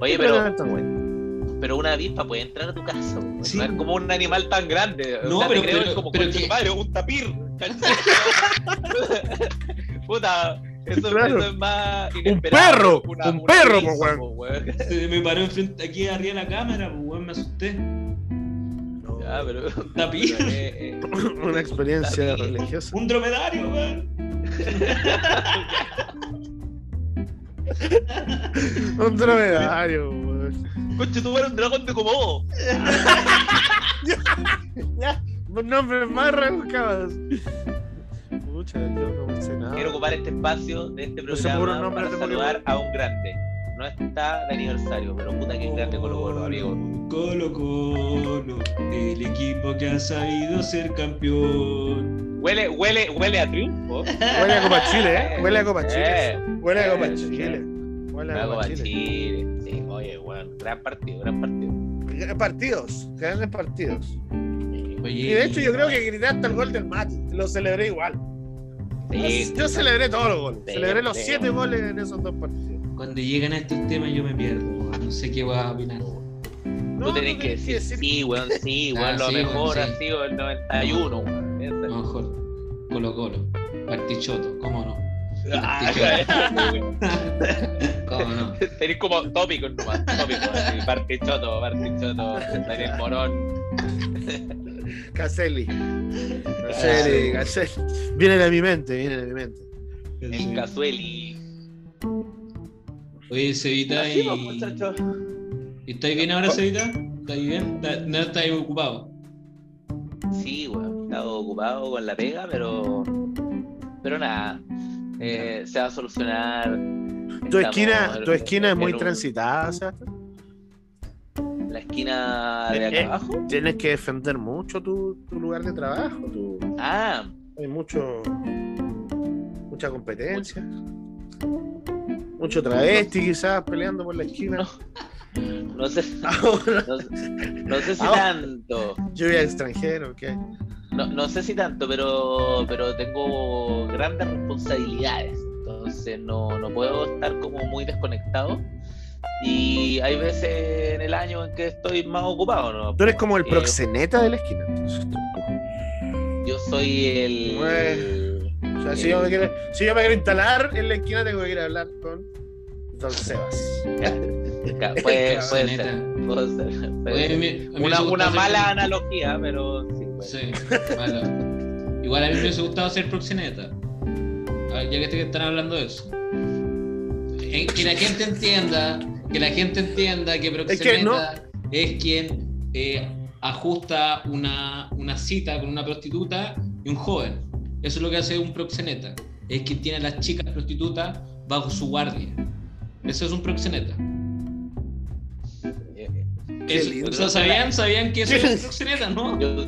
Oye, me pero, están guayando. pero una avispa puede entrar a tu casa. Sí. No es como un animal tan grande. No, o sea, pero- te creo, pero- es como pero que- madre, un tapir. Puta, eso, Claro. eso es más Un inesperado. perro, Una- un una perro, brisa, po, weón. po, weón. Se me paró enfrente, aquí arriba de la cámara, pues weón, me asusté. No. Ya, pero, Tapir. pero, eh, eh, Una experiencia religiosa. Un dromedario, weón. Un dromedario, weón. Conche, tú eres un dragón de Komodo. Ya, nombres más rebuscados. Pucha, yo no sé nada. Quiero ocupar este espacio de este No un programa nombre para de saludar a un grande. No está de aniversario, pero puta que grande Colo Colo, amigo. Colo Colo, el equipo que ha sabido ser campeón. Huele, huele, huele a triunfo. Huele a Copa Chile, ¿eh? Huele a Copa Chile. Huele a Copa Chile. Huele a Copa Chile. Chile. Sí, oye, bueno, gran partido, gran partido. Partidos, grandes partidos. Oye, Y de hecho yo creo que grité hasta el gol del Mati. Lo celebré igual. Sí, Yo celebré todos los goles. Celebré los sí. siete goles en esos dos partidos. cuando llegan a estos temas yo me pierdo, weón. no sé qué voy a opinar. No, Tú tenés no que decir, sí, weón, sí, Ah, weón, lo sí, mejor ha sido el 91, weón. A lo mejor Colo Colo, Partichoto, ¿cómo no? Ah, ¿Cómo no? Tenés como tópicos nomás, tópicos, así, Bartichoto, Bartichoto, Daniel Morón. Caselli. Caselli, Caselli. Viene de mi mente, viene de mi mente. En Casueli. Oye, Cevita, y... pues, muchachos. ¿y ¿estáis bien ahora, Cevita? ¿Estáis bien? ¿Está- ¿No estáis ocupado? Sí, weón, he estado ocupado con la pega, pero. Pero nada. eh, se va a solucionar. Tu Estamos esquina, tu esquina es muy un- transitada, Sebastián. La esquina de acá Eh, abajo. Tienes que defender mucho tu, tu lugar de trabajo. tu- Ah, hay mucho. mucha competencia. Mucho travesti quizás peleando por la esquina. no sé. Ahora, No, no sé si Ahora. tanto. lluvia extranjero, ¿qué? No, no sé si tanto, pero, pero tengo grandes responsabilidades. Entonces no, no puedo estar como muy desconectado. Y hay veces en el año en que estoy más ocupado, ¿no? Tú eres como el Eh, proxeneta de la esquina. entonces. Yo soy el. Bueno. sea, si yo, me quiero, si yo me quiero instalar en la esquina, tengo que ir a hablar con Don Sebas. Puede, puede ser. Puede ser. Puede ser. Oye, a mí- a mí me Una, mala ser- analogía, pero sí. puede. Sí, mala. Igual a mí me hubiese gustado ser proxeneta. Ah, Ya que están hablando de eso. Eh, Que la gente entienda, que la gente entienda que proxeneta es, quien eh, ajusta una, una cita con una prostituta y un joven. Eso es lo que hace un proxeneta. Es quien tiene a las chicas prostitutas bajo su guardia. Eso es un proxeneta. Eh, Qué Eso- lindo. o sea, ¿sabían, ¿Sabían que eso es un proxeneta, no? Yo,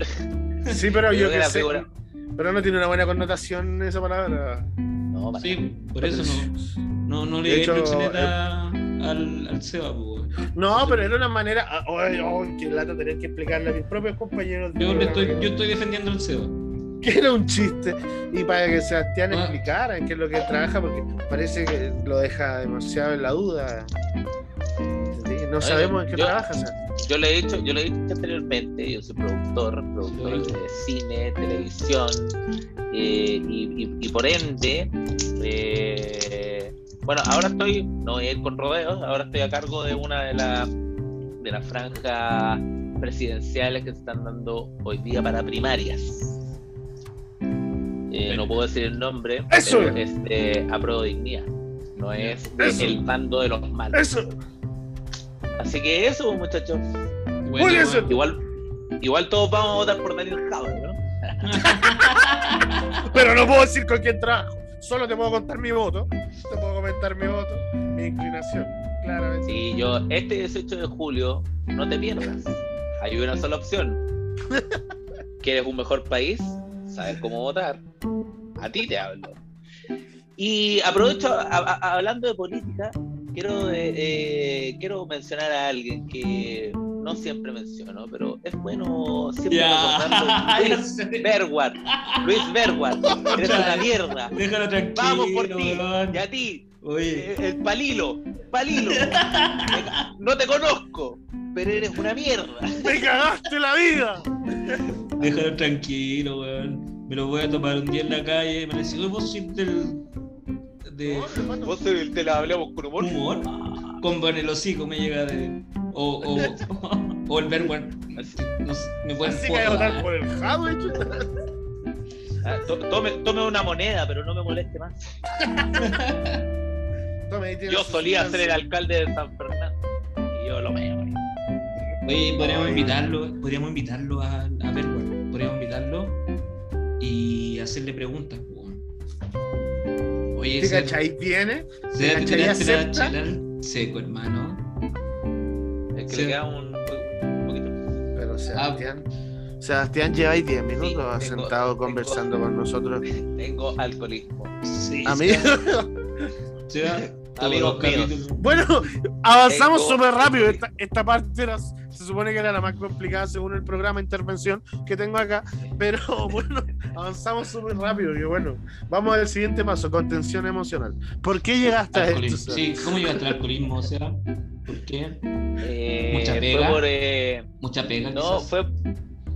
Sí, pero yo que sé. figura- Pero no tiene una buena connotación esa palabra. No, para Sí, por eso no. No, no le De hecho, proxeneta al, al Seba, pues. No, pero era una manera. ah, Ay, ay, qué lata tener que explicarle a mis propios compañeros. de Yo, le estoy, yo estoy defendiendo al Seba. Que era un chiste. Y para que Sebastián Ah. explicara en qué es lo que trabaja, porque parece que lo deja demasiado en la duda. No sabemos en qué yo- trabaja. Sebastián. Yo le he dicho, yo le he dicho anteriormente, yo soy productor, productor de cine, televisión, eh, y, y- y por ende, eh, bueno, ahora estoy, no voy a ir con rodeos, ahora estoy a cargo de una de las de las franjas presidenciales que se están dando hoy día para primarias. Eh, no puedo decir el nombre, Eso. pero es de Dignidad, no es de el bando de los malos. Eso. Así que eso, muchachos. Bueno. Igual, igual todos vamos a votar por Daniel Jaude, ¿no? Pero no puedo decir con quién trabajo. Solo te puedo contar mi voto. Te puedo comentar mi voto, mi inclinación. Claramente. Si yo, este 18 de julio, no te pierdas. Hay una sola opción. ¿Quieres un mejor país? ¿Sabes cómo votar? A ti te hablo. Y aprovecho, a- a- hablando de política, quiero, eh, eh, quiero mencionar a alguien que no siempre menciono, pero es bueno siempre Ya, recordarlo. Luis. Berwart. Luis Berwart. Eres una mierda. Déjalo tranquilo. Vamos por ti. weón. Y a ti, Oye, eh, el palilo, palilo. No te conozco, pero eres una mierda. ¡Me cagaste la vida! déjalo tranquilo, weón. Me lo voy a tomar un día en la calle me oye, vos del. De Vos te la hablamos con humor. humor. Con el hocico me llega de. O, o, o el Berwan. No sé, me pueden Así que voy a votar por el chuta. Ah, to- Tome, tome una moneda, pero no me moleste más. Tome, Yo solía ser el alcalde de San Fernando. Y yo lo veo. Oye, podríamos invitarlo, podríamos invitarlo a, a Berwan. Podríamos invitarlo y hacerle preguntas. Oye, ¿Te ese- cachai? ¿Viene? Da ¿Cachai? ¿Acepta? seco, hermano. Es que Sí. le queda un, un poquito. Pero Sebastián. Sebastián, lleváis 10 minutos tengo- sentado tengo- conversando con nosotros. Tengo alcoholismo. Sí. Amigo. Se da todos Amigos míos. Bueno, avanzamos Tengo- súper rápido. Esta, esta parte era- se supone que era la más complicada según el programa de intervención que tengo acá. Pero bueno, avanzamos súper rápido. Y bueno, vamos al siguiente paso: contención emocional. ¿Por qué llegaste a esto? Alcoholismo. Sí, ¿cómo llegaste al alcoholismo? O sea, ¿por qué? Eh, Mucha fue pega. por, eh, Mucha pega. No, quizás. fue.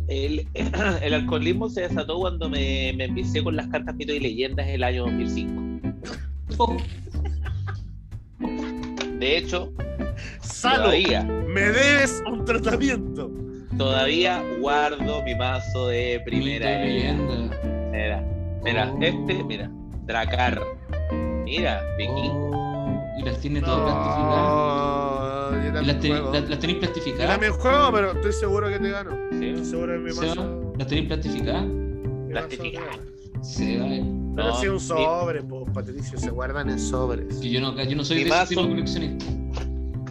El, el alcoholismo se desató cuando me, me empecé con las cartas mito y leyendas el año 2005. Oh, De hecho, Salo, todavía, me debes un tratamiento. todavía guardo mi mazo de primera. Mira, mira, Oh. este, mira, Dracar. Mira, vikingo. Oh, y las tiene todas plastificadas. No, yo ¿Y las, ten- juego. las, tenéis Yo plastificadas? también juego, pero estoy seguro que te gano. ¿sí? Estoy seguro de mi mazo. ¿Las tenéis plastificadas? mi gana. Sí, vale. Pero No, si un mi- sobre, pues, Patricio, se guardan en sobres. Que yo no, yo no soy Mi de ese mazo- tipo de coleccionista.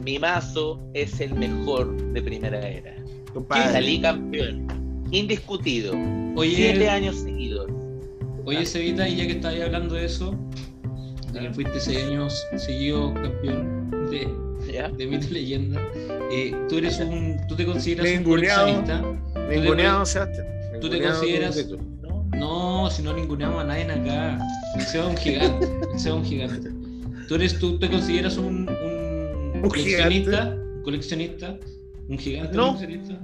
Mi mazo es el mejor de primera era. Compadre. Salí campeón. Indiscutido. Oye, Siete años seguidos. Oye, Cevita, y ya que estabas hablando de eso, de que fuiste seis años seguido campeón de, ¿Ya? de mito leyenda, eh, tú eres un. ¿Tú te consideras un Ninguneado. coleccionista? Ninguneado, Sebastián. ¿Tú te consideras-. ¿No? Si no ninguneamos a nadie acá. El Seba es un gigante. El Seba es un gigante. ¿Tú, eres, tú te consideras un, un, coleccionista? ¿Un coleccionista? ¿Un gigante No. coleccionista?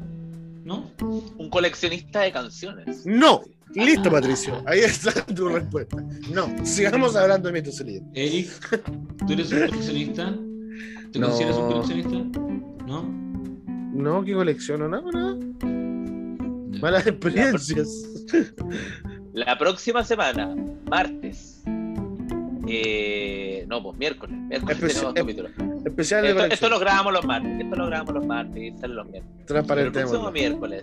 ¿No? Un coleccionista de canciones. No, Listo, Patricio. Ahí está tu respuesta. No, sigamos hablando de mito sonido. Eric, ¿tú eres un coleccionista? ¿Te No. consideras un coleccionista? ¿No? No, que colecciono nada, nada. Malas experiencias. La próxima semana, martes. Eh, no, pues miércoles. Miércoles Especi- tenemos capítulo. Especial Esto, esto lo grabamos los martes. Esto lo grabamos los martes y sale los miércoles. Pero el próximo miércoles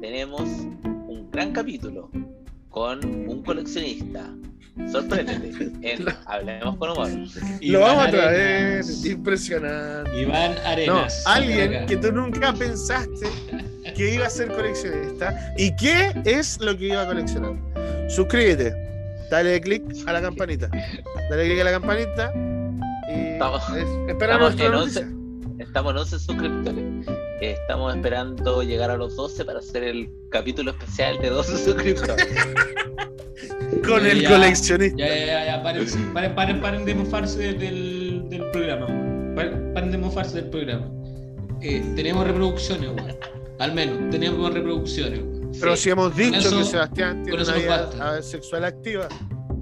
tenemos un gran capítulo con un coleccionista. Sorpréndete. En Hablemos con Humor. Lo vamos a traer. Arenas. Impresionante. Iván No, Arenas. alguien Acá. que tú nunca pensaste que iba a ser coleccionista. ¿Y qué es lo que iba a coleccionar? Suscríbete. Dale click a la campanita. Dale click a la campanita. Y Estamos- es- espera estamos en noticia. Estamos en 11 suscriptores. Estamos esperando llegar a los 12 para hacer el capítulo especial de 12 suscriptores. Con Ya, el ya. coleccionista. Ya, ya, ya, ya, paren, paren, paren, paren de mofarse del, del programa. Paren, paren de mofarse del programa. Eh, tenemos reproducciones, weón. Al menos, tenemos reproducciones, Pero si hemos dicho eso- que Sebastián tiene una vida sexual activa.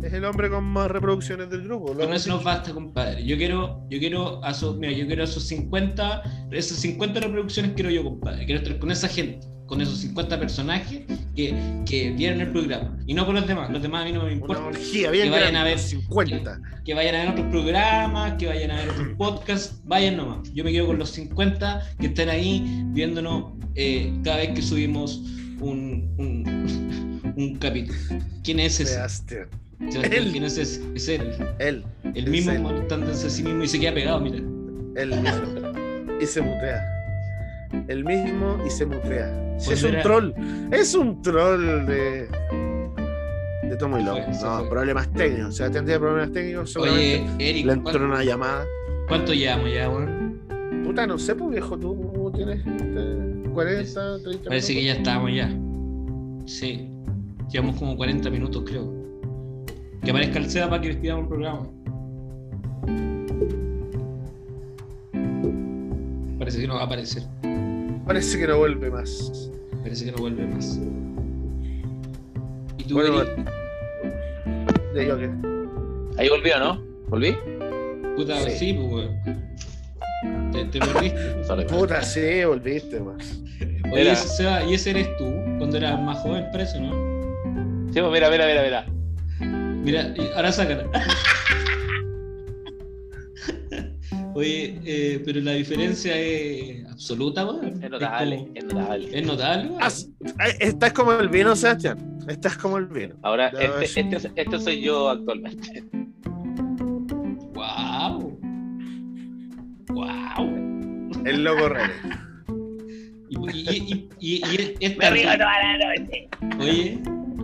Es el hombre con más reproducciones del grupo. Con eso nos basta, compadre. Yo quiero, yo quiero a esos, mira, yo quiero a esos 50, esas 50 reproducciones quiero yo, compadre. Quiero estar con esa gente, con esos 50 personajes que, que vieron el programa. Y no con los demás. Los demás a mí no me importa. orgía bien que vayan grande, a ver- 50. que vayan a ver otros programas, que vayan a ver otros podcasts, vayan nomás. Yo me quedo con los 50 que están ahí viéndonos eh, cada vez que subimos un, un, un capítulo. ¿Quién es ese? Sebastián. Sebastián, él. ¿Quién es ese? Es él. Él. El Es mismo él. molestándose a sí mismo y se queda pegado, mira. Él mismo. Y se mutea. El mismo y se mutea. Sí, es un troll. Es un troll de. De Tomo y Loco. No, problemas técnicos. Se tendría problemas técnicos. Seguramente Oye, Eric, le entró ¿cuánto, una llamada. cuánto llevamos ya, weón? Puta, no sé, pues viejo, tú tienes este, 40, 30 Parece que minutos. ya estábamos ya. Sí. Llevamos como 40 minutos, creo. Que aparezca el SEA para que despidamos el programa. Parece que no va a aparecer. Parece que no vuelve más. Parece que no vuelve más. ¿Y tú, Bueno, Eric? De yo que. Ahí volvió, ¿no? ¿Volví? Puta, Sí. sí, pues, weón. Te, te perdiste. Puta, sí, volviste más. Oye, Seba, ¿y ese eres tú? Cuando eras más joven, preso, ¿no? Sí, pues mira, mira, mira, mira. Mira, ahora sácala. Oye, eh, pero la diferencia es absoluta, weón. Es notable, como- es notable. Es notable, weón. Eh, Estás como el vino, Sebastián. Estás como el vino. Ahora, este, es- este, este soy yo actualmente. Wow. Wow. El loco René. Y, y, y, y- y Me río tanta- toda la noche. oye,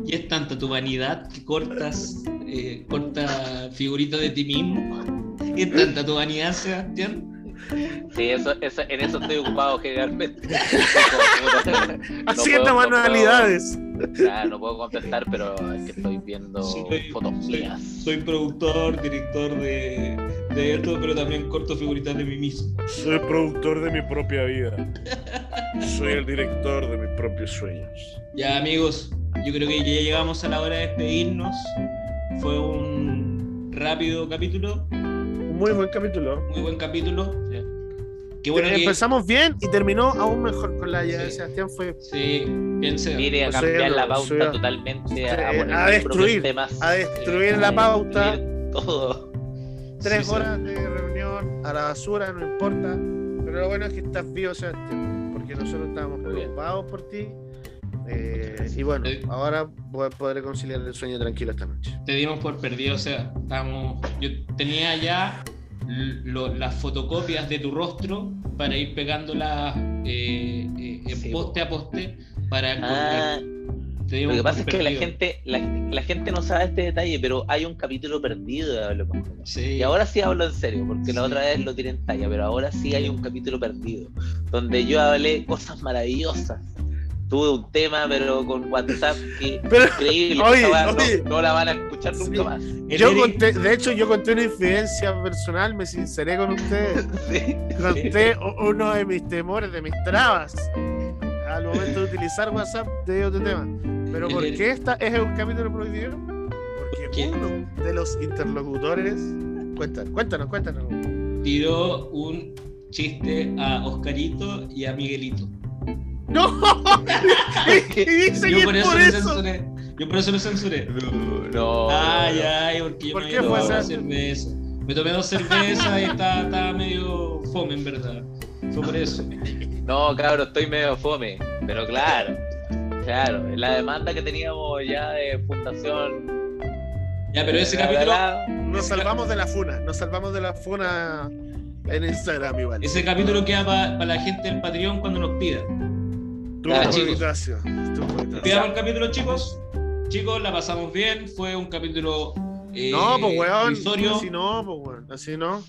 y es tanta tu vanidad que cortas, eh, corta figuritas de ti mismo. Es tanta tu vanidad, Sebastián. Sí, eso, eso, en eso estoy ocupado generalmente. No Haciendo manualidades. puedo- ya, no puedo contestar, pero es que estoy viendo Soy- fotos soy- mías. Soy productor, director de, de esto, pero también corto figuritas de mí mismo. Soy productor de mi propia vida. Soy el director de mis propios sueños. Ya amigos, yo creo que ya llegamos a la hora de despedirnos. Fue un rápido capítulo, Un muy buen capítulo. muy buen capítulo. Sí. Qué bueno que... Empezamos bien y terminó aún mejor con la llegada de Sí. Sebastián. Fue Sí, bien sea. Mire a cambiar la pauta totalmente, a, poner a destruir, temas. a destruir la a pauta. destruir Todo. tres Sí, sí. horas de reunión a la basura, no importa. Pero lo bueno es que estás vivo, Sebastián. Porque nosotros estábamos preocupados por ti. Eh, y bueno, ahora voy a poder conciliar el sueño tranquilo esta noche. Te dimos por perdido, o sea, estábamos... Yo tenía ya lo- las fotocopias de tu rostro para ir pegándolas eh, eh, Sí, poste a poste para Ah, lo que pasa es que la gente, la, la gente no sabe este detalle, pero hay un capítulo perdido de Hablemos con. Sí. Y ahora sí hablo en serio, porque la Sí. otra vez lo tiré en talla, pero ahora sí hay un capítulo perdido, donde yo hablé cosas maravillosas. Tuve un tema, pero con WhatsApp que Pero, increíble. oye, esa weá no- la van a escuchar Sí. nunca más. Yo Eric- conté, de hecho, yo conté una infidencia personal, me sinceré con ustedes. Sí. Conté uno de mis temores, de mis trabas al momento de utilizar WhatsApp de otro tema. ¿Pero por el- qué esta es un capítulo prohibido? Porque qué? uno de los interlocutores. Cuéntanos, cuéntanos, cuéntanos. Tiró un chiste a Oscarito y a Miguelito. ¡No! y dice que Yo es por eso por lo eso. censuré. Yo por eso lo censuré. No. Ay, ay, porque yo ¿Por me qué fue esa? cerveza. Me tomé dos cervezas y estaba, estaba medio fome, en verdad. Fue por eso. No, cabrón, estoy medio fome. Pero claro, claro, la demanda que teníamos ya de fundación. Ya, pero ese capítulo, la- Nos salvamos de la funa, nos salvamos de la funa en Instagram igual. ese capítulo queda para la gente del Patreon cuando nos pida. Tu publicación. Pidamos el capítulo, chicos. Chicos, la pasamos bien. Fue un capítulo. eh, No, pues weón. Así no, pues weón. Así no.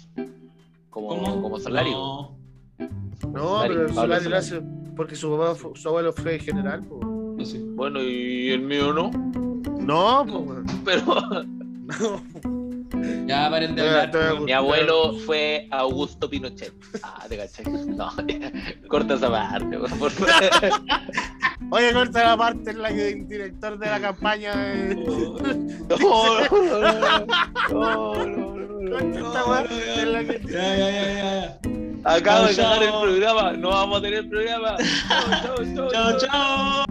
como, ¿Cómo? como salario. No. No, Solari, pero el Solari. hace porque su, papá su abuelo fue general, pues. No sé. Bueno, y el mío no. No, pues weón. Pero No. Ya paren de Te- hablar. te- mi abuelo fue Augusto Pinochet. Ah, te caché. No, corta esa parte, por favor. Oye, corta la parte en la que el director de la campaña de... No, no, no, no, no, no, Corta no. esta weá en la que- Ya, ya, ya, ya. Acabo de ganar el programa. No vamos a tener programa. Chao, chao, chao, Chao, chao.